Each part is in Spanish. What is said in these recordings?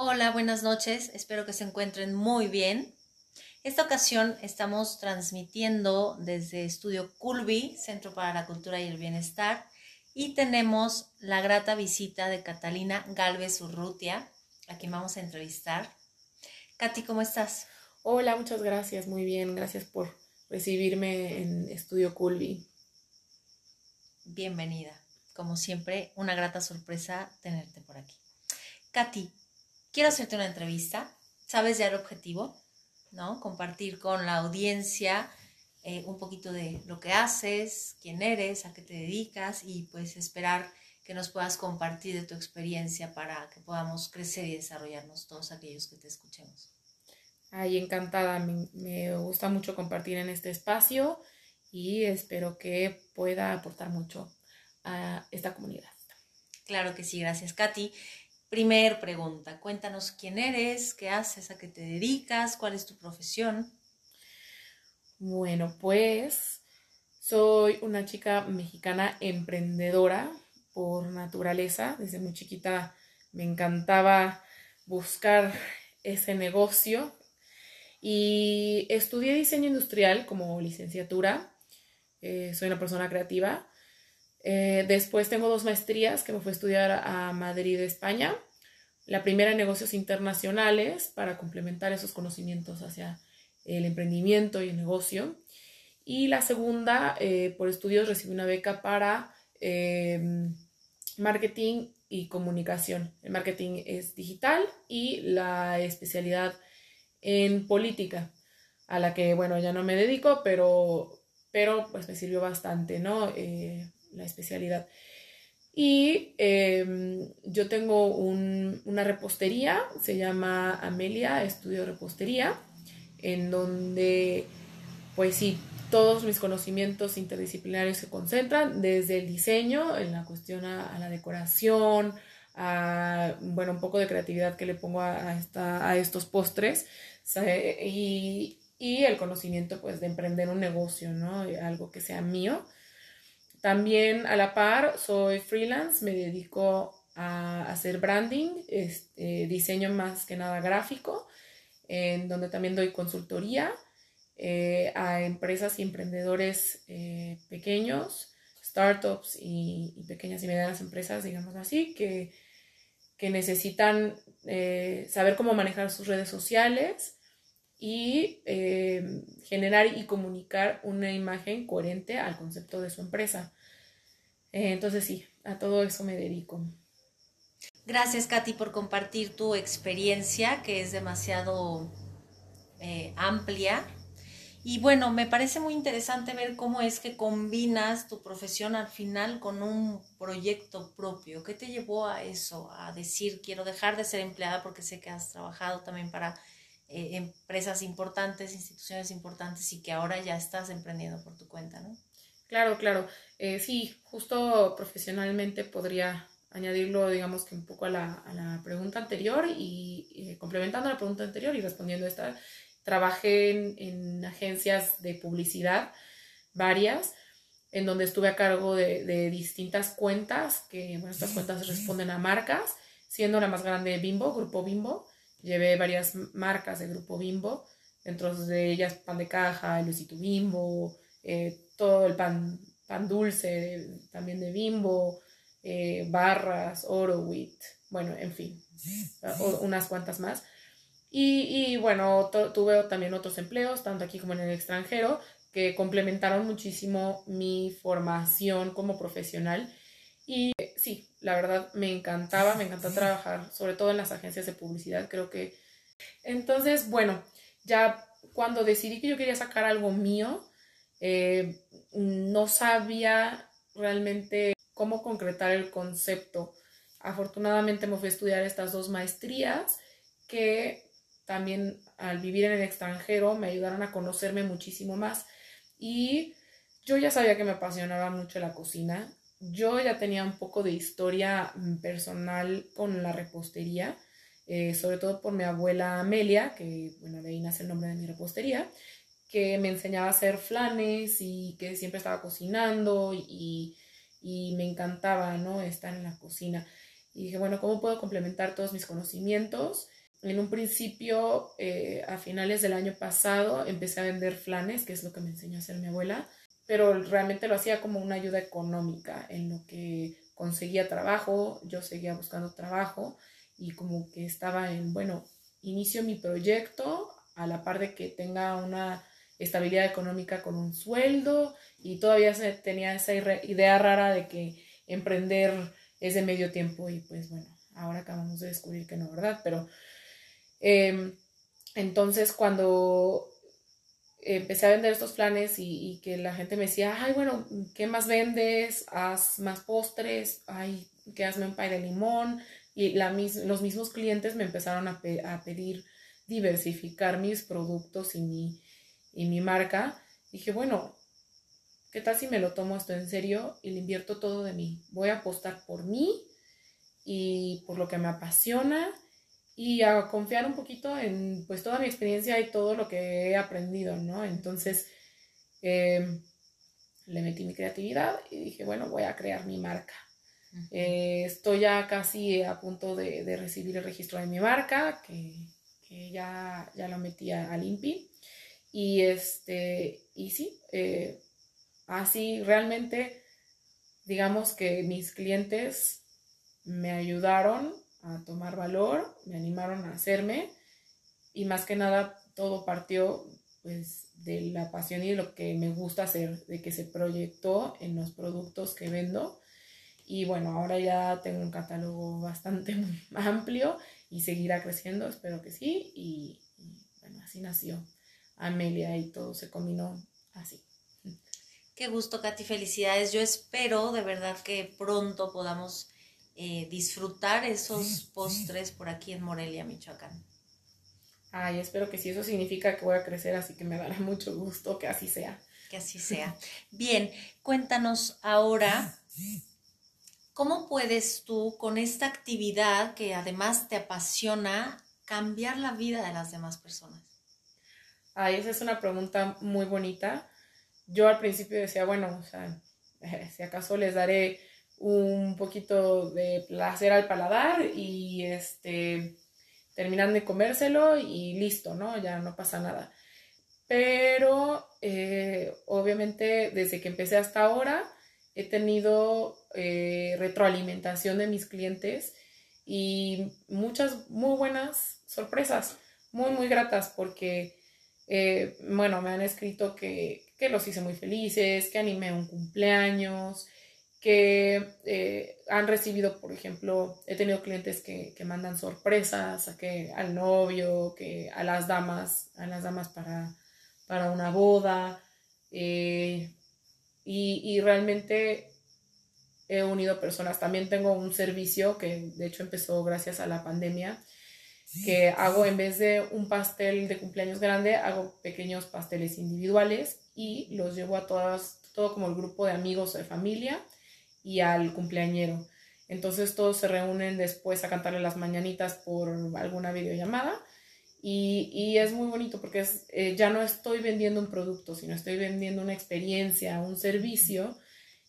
Hola, buenas noches. Espero que se encuentren muy bien. Esta ocasión estamos transmitiendo desde Estudio Culbi, Centro para la Cultura y el Bienestar, y tenemos la grata visita de Catalina Galvez Urrutia, a quien vamos a entrevistar. Katy, ¿cómo estás? Hola, muchas gracias, muy bien, gracias por recibirme en Estudio Culbi. Bienvenida. Como siempre, una grata sorpresa tenerte por aquí. Katy, quiero hacerte una entrevista. ¿Sabes ya el objetivo? ¿No? Compartir con la audiencia eh, un poquito de lo que haces, quién eres, a qué te dedicas y pues esperar que nos puedas compartir de tu experiencia para que podamos crecer y desarrollarnos todos aquellos que te escuchemos. Ay, encantada, me, me gusta mucho compartir en este espacio y espero que pueda aportar mucho a esta comunidad. Claro que sí, gracias Katy. Primer pregunta, cuéntanos quién eres, qué haces, a qué te dedicas, cuál es tu profesión. Bueno, pues soy una chica mexicana emprendedora por naturaleza. Desde muy chiquita me encantaba buscar ese negocio y estudié diseño industrial como licenciatura. Eh, soy una persona creativa eh, después tengo dos maestrías que me fui a estudiar a Madrid, España. La primera en negocios internacionales para complementar esos conocimientos hacia el emprendimiento y el negocio. Y la segunda, eh, por estudios, recibí una beca para em, marketing y comunicación. El marketing es digital y la especialidad en política, a la que, bueno, ya no me dedico, pero, pero pues me sirvió bastante, ¿no? Eh, la especialidad. Y em, yo tengo una repostería, se llama Amelia Estudio Repostería, en donde, pues sí, todos mis conocimientos interdisciplinarios se concentran desde el diseño, en la cuestión a, la decoración, a, bueno, un poco de creatividad que le pongo a, a estos postres y, y, el conocimiento, pues, de emprender un negocio, ¿no? Algo que sea mío también a la par soy freelance, me dedico a hacer branding, este, diseño más que nada gráfico, en donde también doy consultoría eh, a empresas y emprendedores eh, pequeños, startups y, pequeñas y medianas empresas, digamos así, que, que necesitan eh, saber cómo manejar sus redes sociales y eh, generar y comunicar una imagen coherente al concepto de su empresa. Eh, entonces sí, a todo eso me dedico. Gracias Katy por compartir tu experiencia que es demasiado eh, amplia. Y bueno, me parece muy interesante ver cómo es que combinas tu profesión al final con un proyecto propio. ¿Qué te llevó a eso? A decir, quiero dejar de ser empleada porque sé que has trabajado también para eh, empresas importantes, instituciones importantes y que ahora ya estás emprendiendo por tu cuenta, ¿no? Claro, claro. Eh, sí, justo profesionalmente podría añadirlo, digamos que un poco a la, a la pregunta anterior y, eh, complementando la pregunta anterior y respondiendo esta, trabajé en, en, agencias de publicidad, varias, en donde estuve a cargo de, de distintas cuentas, que bueno, estas cuentas responden a marcas, siendo la más grande Bimbo, Grupo Bimbo, Llevé varias marcas de Grupo Bimbo, dentro de ellas pan de caja, Luisito Bimbo, eh, todo el pan, pan dulce también de Bimbo, eh, barras, Orowit, bueno, en fin, unas cuantas más. Y, y bueno, tuve también otros empleos, tanto aquí como en el extranjero, que complementaron muchísimo mi formación como profesional. Y la verdad me encantaba, me encantaba trabajar, sobre todo en las agencias de publicidad, creo que... Entonces, bueno, ya cuando decidí que yo quería sacar algo mío, eh, no sabía realmente cómo concretar el concepto. Afortunadamente me fui a estudiar estas dos maestrías que también al vivir en el extranjero me ayudaron a conocerme muchísimo más. Y yo ya sabía que me apasionaba mucho la cocina yo ya tenía un poco de historia mm, personal con la repostería, eh, sobre todo por mi abuela Amelia, que bueno, de ahí nace el nombre de mi repostería, que me enseñaba a hacer flanes y que siempre estaba cocinando y, y me encantaba, ¿no? Estar en la cocina. y dije, bueno, ¿cómo puedo complementar todos mis conocimientos? En un principio, eh, a finales del año pasado, empecé a vender flanes, que es lo que me enseñó a hacer mi abuela, pero realmente lo hacía como una ayuda económica en lo que conseguía trabajo, yo seguía buscando trabajo y como que estaba en, bueno, inicio mi proyecto a la par de que tenga una estabilidad económica con un sueldo y todavía se tenía esa idea rara de que emprender es de medio tiempo y pues bueno, ahora acabamos de descubrir que no, ¿verdad? Pero em, entonces cuando empecé a vender estos planes y, que la gente me decía, ay, bueno, ¿qué más vendes? Haz más postres, ay, que hazme un pay de limón. Y los mismos clientes me empezaron a, a pedir diversificar mis productos y mi, y mi marca. Dije, bueno, ¿qué tal si me lo tomo esto en serio y le invierto todo de mí? Voy a apostar por mí y por lo que me apasiona y a confiar un poquito en pues toda mi experiencia y todo lo que he aprendido, ¿no? Entonces em, le metí mi creatividad y dije, bueno, voy a crear mi marca. Eh, estoy ya casi a punto de, recibir el registro de mi marca, que, ya, ya lo metí a, a Y, este, y sí, eh, así realmente, digamos que mis clientes me ayudaron a tomar valor, me animaron a hacerme y más que nada todo partió pues de la pasión y de lo que me gusta hacer, de que se proyectó en los productos que vendo. Y bueno, ahora ya tengo un catálogo bastante amplio y seguirá creciendo, espero que sí. Y, bueno, así nació Amelia y todo se combinó así. Qué gusto, Katy, felicidades. Yo espero de verdad que pronto podamos eh, disfrutar esos postres por aquí en Morelia, Michoacán. Ay, espero que sí, eso significa que voy a crecer, así que me dará mucho gusto que así sea. Que así sea. Bien, cuéntanos ahora, ¿cómo puedes tú con esta actividad que además te apasiona cambiar la vida de las demás personas? Ay, esa es una pregunta muy bonita. Yo al principio decía, bueno, o sea, si acaso les daré un poquito de placer al paladar y este terminan de comérselo y listo, ¿no? Ya no pasa nada. Pero eh, obviamente desde que empecé hasta ahora he tenido eh, retroalimentación de mis clientes y muchas muy buenas sorpresas, muy, muy gratas porque, eh, bueno, me han escrito que, que los hice muy felices, que animé un cumpleaños, que eh, han recibido, por ejemplo, he tenido clientes que, mandan sorpresas a que, al novio, que a las damas, a las damas para, para una boda. Eh, y, realmente he unido personas. También tengo un servicio que de hecho empezó gracias a la pandemia, que hago en vez de un pastel de cumpleaños grande, hago pequeños pasteles individuales y los llevo a todas, todo como el grupo de amigos o de familia y al cumpleañero. Entonces todos se reúnen después a cantarle las mañanitas por alguna videollamada y, es muy bonito porque es, eh, ya no estoy vendiendo un producto, sino estoy vendiendo una experiencia, un servicio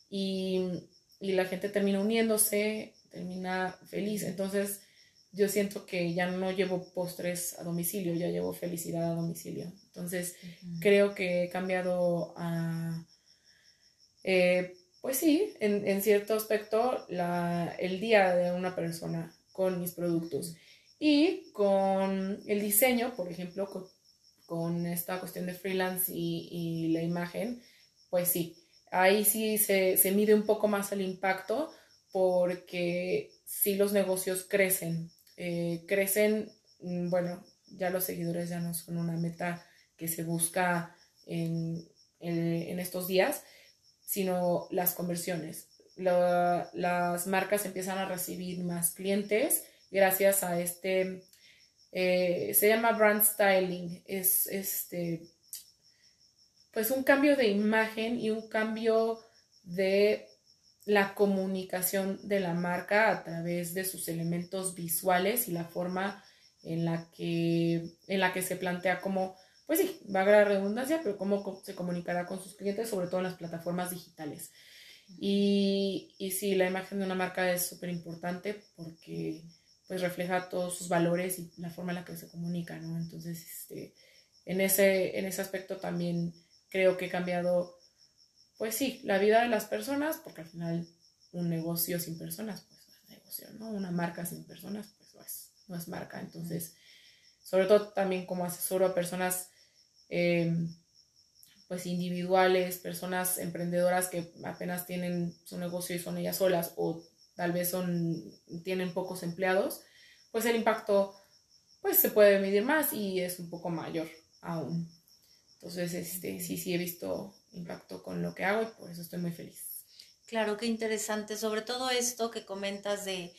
y, y la gente termina uniéndose, termina feliz. Entonces yo siento que ya no llevo postres a domicilio, ya llevo felicidad a domicilio. Entonces creo que he cambiado a... Eh, pues sí, en, cierto aspecto, el día de una persona con mis productos. Y con el diseño, por ejemplo, con, esta cuestión de freelance y, la imagen, pues sí, ahí sí se, mide un poco más el impacto porque sí los negocios crecen. Eh, crecen, mm, bueno, ya los seguidores ya no son una meta que se busca en, en estos días, sino las conversiones. las marcas empiezan a recibir más clientes gracias a este, eh, se llama brand styling, es este, pues un cambio de imagen y un cambio de la comunicación de la marca a través de sus elementos visuales y la forma en la que, en la que se plantea como pues sí, va a haber redundancia, pero cómo se comunicará con sus clientes, sobre todo en las plataformas digitales. Y, y sí, la imagen de una marca es súper importante porque pues refleja todos sus valores y la forma en la que se comunica, ¿no? Entonces, este, en, ese, en ese aspecto también creo que he cambiado, pues sí, la vida de las personas, porque al final un negocio sin personas, pues no es negocio, ¿no? Una marca sin personas, pues no es, no es marca. Entonces, sobre todo también como asesoro a personas em, pues individuales, personas emprendedoras que apenas tienen su negocio y son ellas solas o tal vez son, tienen pocos empleados, pues el impacto pues se puede medir más y es un poco mayor aún. Entonces, este, sí, sí he visto impacto con lo que hago y por eso estoy muy feliz. Claro, qué interesante. Sobre todo esto que comentas de,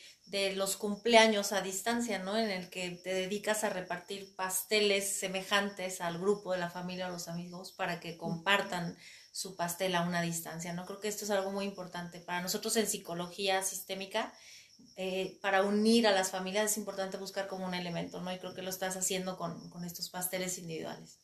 los cumpleaños a distancia, ¿no? En el que te dedicas a repartir pasteles semejantes al grupo de la familia o los amigos para que compartan su pastel a una distancia, ¿no? Creo que esto es algo muy importante. Para nosotros en psicología sistémica, eh, para unir a las familias es importante buscar como un elemento, ¿no? Y creo que lo estás haciendo con, con estos pasteles individuales.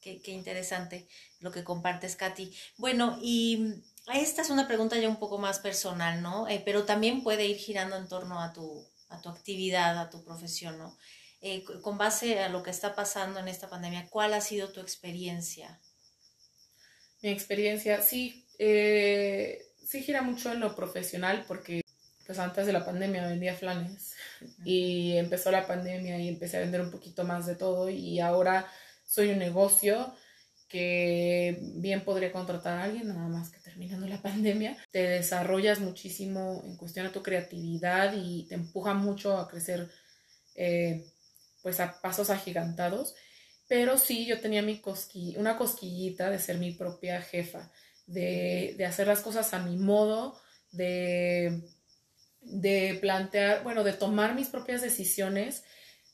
Qué, qué interesante lo que compartes, Katy. Bueno, y esta es una pregunta ya un poco más personal, ¿no? Eh, pero también puede ir girando en torno a tu, a tu actividad, a tu profesión, ¿no? Eh, con base a lo que está pasando en esta pandemia, ¿cuál ha sido tu experiencia? Mi experiencia, sí, eh, sí gira mucho en lo profesional porque pues antes de la pandemia vendía flanes y empezó la pandemia y empecé a vender un poquito más de todo y ahora soy un negocio que bien podría contratar a alguien, nada más que terminando la pandemia. Te desarrollas muchísimo en cuestión de tu creatividad y te empuja mucho a crecer eh, pues a pasos agigantados. Pero sí, yo tenía mi cosqui una cosquillita de ser mi propia jefa, de, de hacer las cosas a mi modo, de, de plantear, bueno, de tomar mis propias decisiones,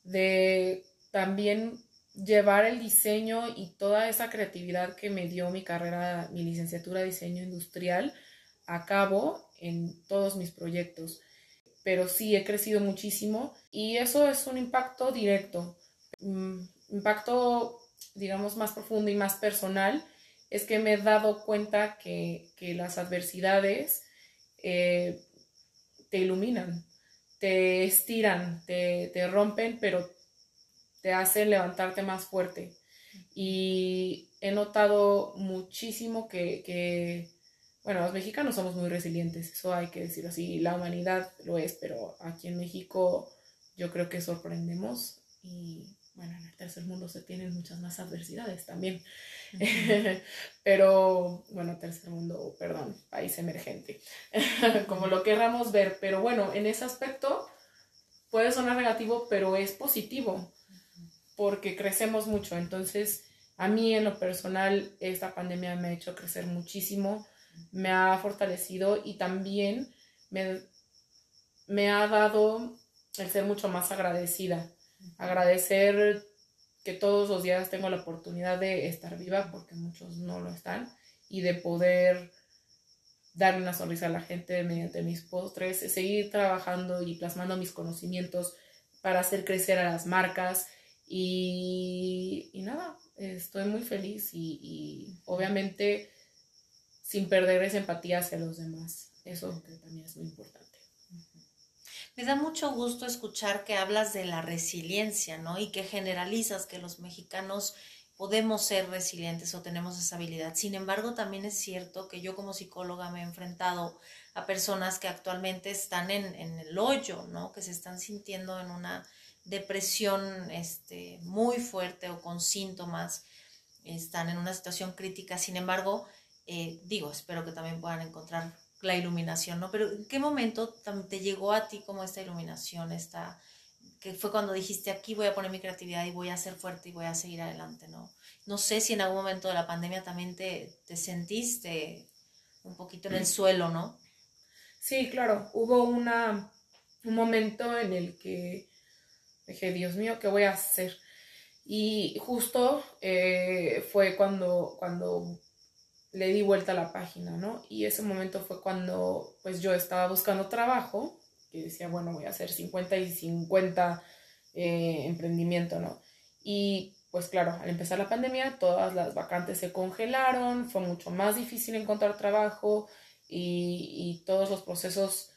de también llevar el diseño y toda esa creatividad que me dio mi carrera, mi licenciatura de diseño industrial a cabo en todos mis proyectos. Pero sí, he crecido muchísimo y eso es un impacto directo. Mm, impacto, digamos, más profundo y más personal es que me he dado cuenta que, las adversidades eh, te iluminan, te estiran, te, te rompen, pero te hacen levantarte más fuerte. Y he notado muchísimo que, bueno, los mexicanos somos muy resilientes, eso hay que decirlo así, la humanidad lo es, pero aquí en México yo creo que sorprendemos y bueno, en el tercer mundo se tienen muchas más adversidades también. pero bueno, tercer mundo, perdón, país emergente, como lo querramos ver, pero bueno, en ese aspecto puede sonar negativo, pero es positivo porque crecemos mucho. Entonces, a mí en lo personal, esta pandemia me ha hecho crecer muchísimo, me ha fortalecido y también me, me ha dado el ser mucho más agradecida. Agradecer que todos los días tengo la oportunidad de estar viva, porque muchos no lo están, y de poder dar una sonrisa a la gente mediante mis postres, seguir trabajando y plasmando mis conocimientos para hacer crecer a las marcas y, nada, estoy muy feliz y, obviamente sin perder esa empatía hacia los demás. Eso también es muy importante. Me da mucho gusto escuchar que hablas de la resiliencia, ¿no? Y que generalizas que los mexicanos podemos ser resilientes o tenemos esa habilidad. Sin embargo, también es cierto que yo como psicóloga me he enfrentado a personas que actualmente están en, en el hoyo, ¿no? Que se están sintiendo en una depresión este, muy fuerte o con síntomas, están en una situación crítica. Sin embargo, eh, digo, espero que también puedan encontrar la iluminación, ¿no? Pero ¿en qué momento te llegó a ti como esta iluminación, esta, que fue cuando dijiste, aquí voy a poner mi creatividad y voy a ser fuerte y voy a seguir adelante, ¿no? No sé si en algún momento de la pandemia también te, te sentiste un poquito en el suelo, ¿no? Sí, claro, hubo una, un momento en el que Dije, Dios mío, ¿qué voy a hacer? Y justo eh, fue cuando, cuando le di vuelta a la página, ¿no? Y ese momento fue cuando pues yo estaba buscando trabajo, y decía, bueno, voy a hacer 50 y 50 eh, emprendimiento, ¿no? Y pues claro, al empezar la pandemia, todas las vacantes se congelaron, fue mucho más difícil encontrar trabajo, y, y todos los procesos,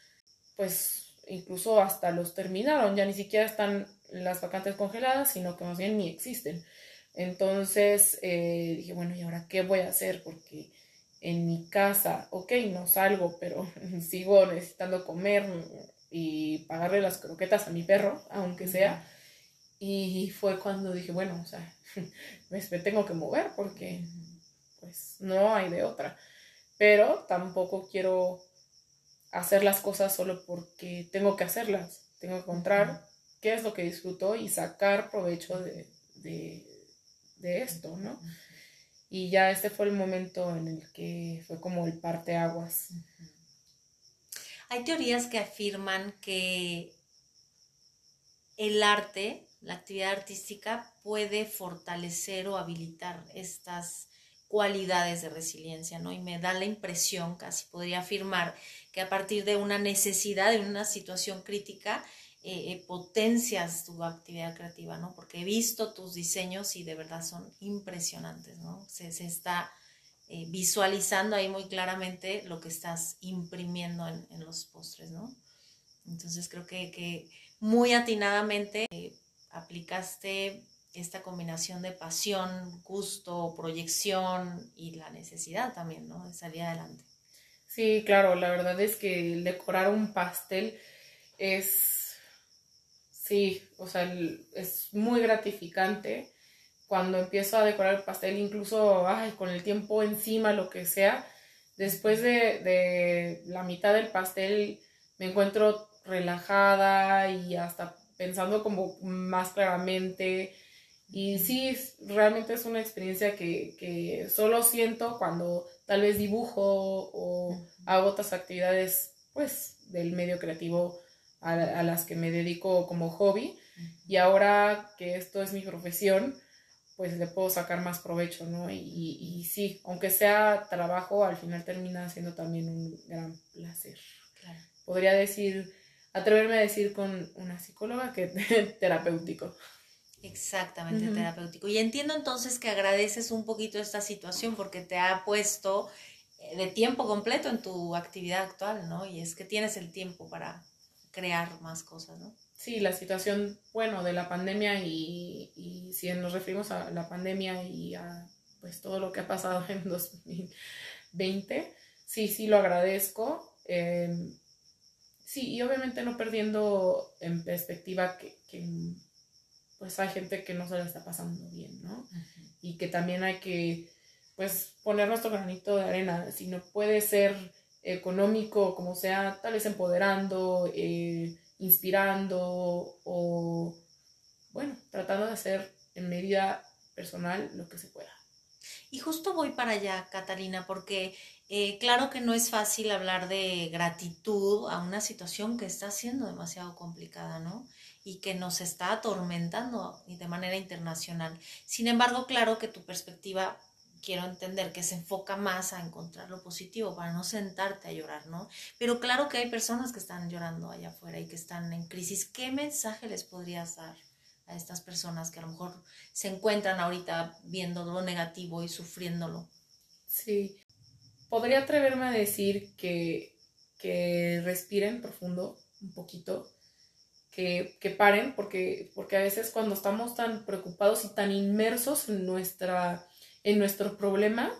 pues incluso hasta los terminaron, ya ni siquiera están las vacantes congeladas, sino que más bien ni existen. Entonces eh, dije, bueno, ¿y ahora qué voy a hacer? Porque en mi casa, ok, no salgo, pero sigo necesitando comer y pagarle las croquetas a mi perro, aunque sea. Y fue cuando dije, bueno, o sea, me tengo que mover porque pues no hay de otra. Pero tampoco quiero hacer las cosas solo porque tengo que hacerlas. Tengo que encontrar qué es lo que disfruto y sacar provecho de, de, esto, ¿no? Y ya este fue el momento en el que fue como el parteaguas. Hay teorías que afirman que el arte, la actividad artística, puede fortalecer o habilitar estas cualidades de resiliencia, ¿no? Y me da la impresión, casi podría afirmar, que a partir de una necesidad, de una situación crítica, eh, eh, potencias tu actividad creativa, ¿no? Porque he visto tus diseños y de verdad son impresionantes, ¿no? Se, está eh, visualizando ahí muy claramente lo que estás imprimiendo en, los postres, ¿no? Entonces creo que, que muy atinadamente aplicaste esta combinación de pasión, gusto, proyección y la necesidad también, ¿no? De salir adelante. Sí, claro, la verdad es que decorar un pastel es, sí, o sea, es muy gratificante cuando empiezo a decorar el pastel, incluso ay, con el tiempo encima, lo que sea, después de, de la mitad del pastel me encuentro relajada y hasta pensando como más claramente, y sí, realmente es una experiencia que, solo siento cuando tal vez dibujo o hago otras actividades, pues, del medio creativo a, las que me dedico como hobby. Y ahora que esto es mi profesión, pues le puedo sacar más provecho, ¿no? Y, y, sí, aunque sea trabajo, al final termina siendo también un gran placer. Podría decir, atreverme a decir con una psicóloga que terapéutico. Exactamente, terapéutico. Y entiendo entonces que agradeces un poquito esta situación porque te ha puesto eh, de tiempo completo en tu actividad actual, ¿no? Y es que tienes el tiempo para crear más cosas, ¿no? Sí, la situación, bueno, de la pandemia y, y si nos referimos a la pandemia y a pues todo lo que ha pasado en 2020, sí, sí lo agradezco. Em, sí, y obviamente no perdiendo en perspectiva que, que pues hay gente que no se la está pasando bien, ¿no? Y que también hay que, pues, poner nuestro granito de arena. Si no puede ser económico, como sea, tal vez empoderando, eh, inspirando o, bueno, tratando de hacer en medida personal lo que se pueda. Y justo voy para allá, Catalina, porque eh, claro que no es fácil hablar de gratitud a una situación que está siendo demasiado complicada, ¿no? y que nos está atormentando de manera internacional. Sin embargo, claro que tu perspectiva quiero entender que se enfoca más a encontrar lo positivo para no sentarte a llorar, ¿no? Pero claro que hay personas que están llorando allá afuera y que están en crisis. ¿Qué mensaje les podrías dar a estas personas que a lo mejor se encuentran ahorita viendo lo negativo y sufriéndolo? Sí, podría atreverme a decir que, que respiren profundo un poquito, que, paren, porque, porque a veces cuando estamos tan preocupados y tan inmersos en, nuestra, en nuestro problema,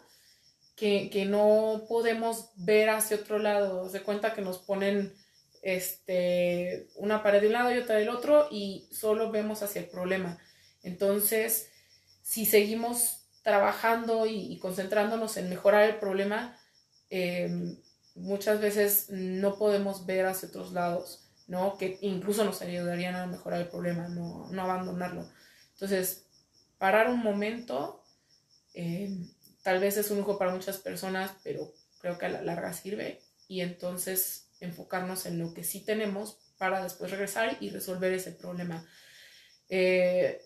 que, que no podemos ver hacia otro lado. Se cuenta que nos ponen este, una pared de un lado y otra del otro y solo vemos hacia el problema. Entonces, si seguimos trabajando y, concentrándonos en mejorar el problema, eh, muchas veces no podemos ver hacia otros lados. ¿no? Que incluso nos ayudarían a mejorar el problema, no, abandonarlo. Entonces, parar un momento, eh, tal vez es un lujo para muchas personas, pero creo que a la larga sirve y entonces enfocarnos en lo que sí tenemos para después regresar y resolver ese problema. Eh,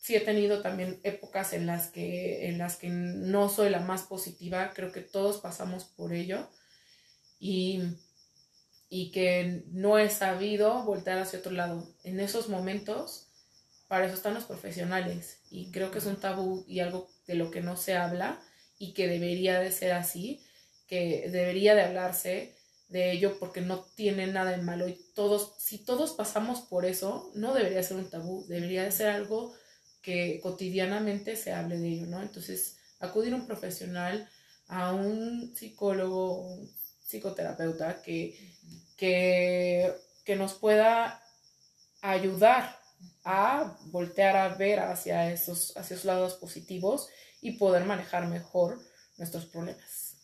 sí he tenido también épocas en las que en las que no soy la más positiva creo que todos pasamos por ello y y que no he sabido voltear hacia otro lado. En esos momentos, para eso están los profesionales y creo que es un tabú y algo de lo que no se habla y que debería de ser así, que debería de hablarse de ello porque no tiene nada de malo y todos, si todos pasamos por eso, no debería ser un tabú, debería de ser algo que cotidianamente se hable de ello, ¿no? Entonces, acudir a un profesional, a un psicólogo, un psicoterapeuta que, que, que nos pueda ayudar a voltear a ver hacia esos, hacia esos lados positivos y poder manejar mejor nuestros problemas.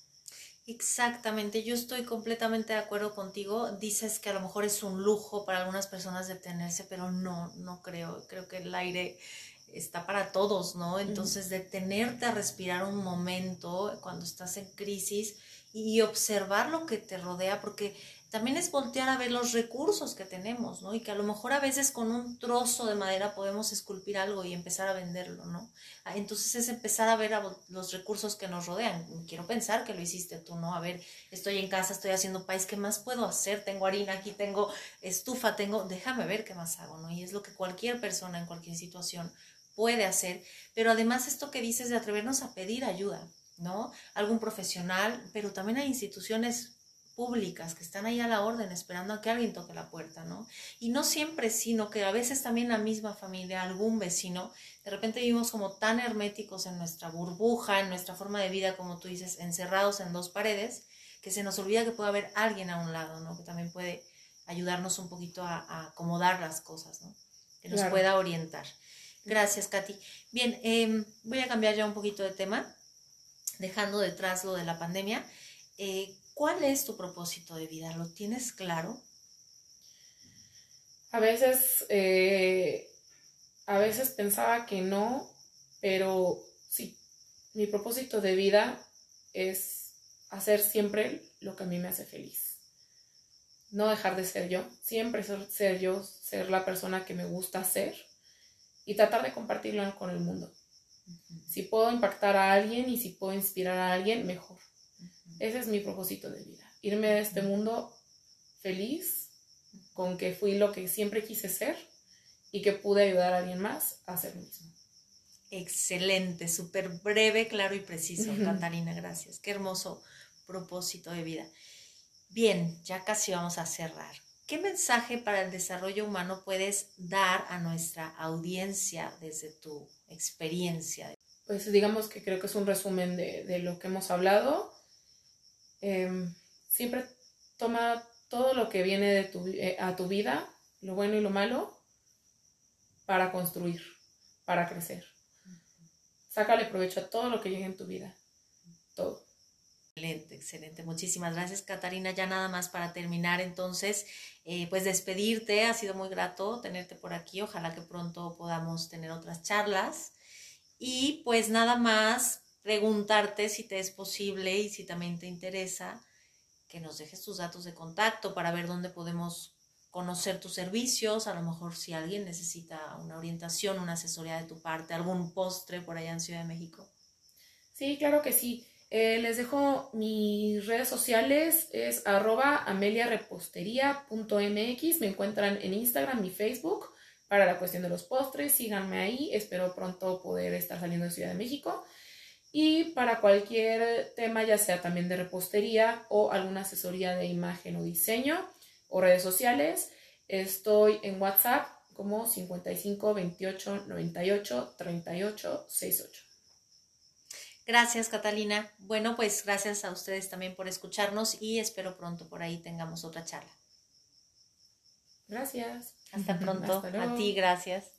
Exactamente, yo estoy completamente de acuerdo contigo. Dices que a lo mejor es un lujo para algunas personas detenerse, pero no, no creo. Creo que el aire está para todos, ¿no? Entonces, detenerte a respirar un momento cuando estás en crisis y observar lo que te rodea, porque también es voltear a ver los recursos que tenemos, ¿no? Y que a lo mejor a veces con un trozo de madera podemos esculpir algo y empezar a venderlo, ¿no? Ah, entonces es empezar a ver los recursos que nos rodean. Quiero pensar que lo hiciste tú, ¿no? A ver, estoy en casa, estoy haciendo país, ¿qué más puedo hacer? Tengo harina aquí, tengo estufa, tengo, déjame ver qué más hago, ¿no? Y es lo que cualquier persona en cualquier situación puede hacer, pero además esto que dices de atrevernos a pedir ayuda, ¿no? Algún profesional, pero también hay instituciones públicas que están ahí a la orden esperando a que alguien toque la puerta, ¿no? Y no siempre, sino que a veces también la misma familia, algún vecino, de repente vivimos como tan herméticos en nuestra burbuja, en nuestra forma de vida, como tú dices, encerrados en dos paredes, que se nos olvida que puede haber alguien a un lado, ¿no? Que también puede ayudarnos un poquito a, acomodar las cosas, ¿no? Que nos pueda orientar. Gracias, Katy. Bien, em, voy a cambiar ya un poquito de tema, dejando detrás lo de la pandemia. Eh, ¿Cuál es tu propósito de vida? ¿Lo tienes claro? A veces, eh, a veces pensaba que no, pero sí, mi propósito de vida es hacer siempre lo que a mí me hace feliz. No dejar de ser yo, siempre ser, yo, ser la persona que me gusta ser y tratar de compartirlo con el mundo. Si puedo impactar a alguien y si puedo inspirar a alguien, mejor. Ese es mi propósito de vida. Irme de este mundo feliz, con que fui lo que siempre quise ser y que pude ayudar a alguien más a hacer lo mismo. Excelente, súper breve, claro y preciso, Catalina, gracias. Qué hermoso propósito de vida. Bien, ya casi vamos a cerrar. ¿Qué mensaje para el desarrollo humano puedes dar a nuestra audiencia desde tu experiencia? Pues digamos que creo que es un resumen de, de lo que hemos hablado Em, siempre toma todo lo que viene de tu, eh, a tu vida, lo bueno y lo malo, para construir, para crecer. Sácale provecho a todo lo que llegue en tu vida. Todo. Excelente, excelente. Muchísimas gracias, Catarina. Ya nada más para terminar, entonces, eh, pues despedirte. Ha sido muy grato tenerte por aquí. Ojalá que pronto podamos tener otras charlas. Y pues nada más, preguntarte si te es posible y si también te interesa que nos dejes tus datos de contacto para ver dónde podemos conocer tus servicios, a lo mejor si alguien necesita una orientación, una asesoría de tu parte, algún postre por allá en Ciudad de México. Sí, claro que sí. Eh, les dejo mis redes sociales, es arroba ameliarepostería.mx, me encuentran en Instagram y Facebook para la cuestión de los postres, síganme ahí, espero pronto poder estar saliendo de Ciudad de México. Y para cualquier tema, ya sea también de repostería o alguna asesoría de imagen o diseño o redes sociales, estoy en WhatsApp como 55 28 98 38 68. Gracias, Catalina. Bueno, pues gracias a ustedes también por escucharnos y espero pronto por ahí tengamos otra charla. Gracias. Hasta pronto. a ti, gracias.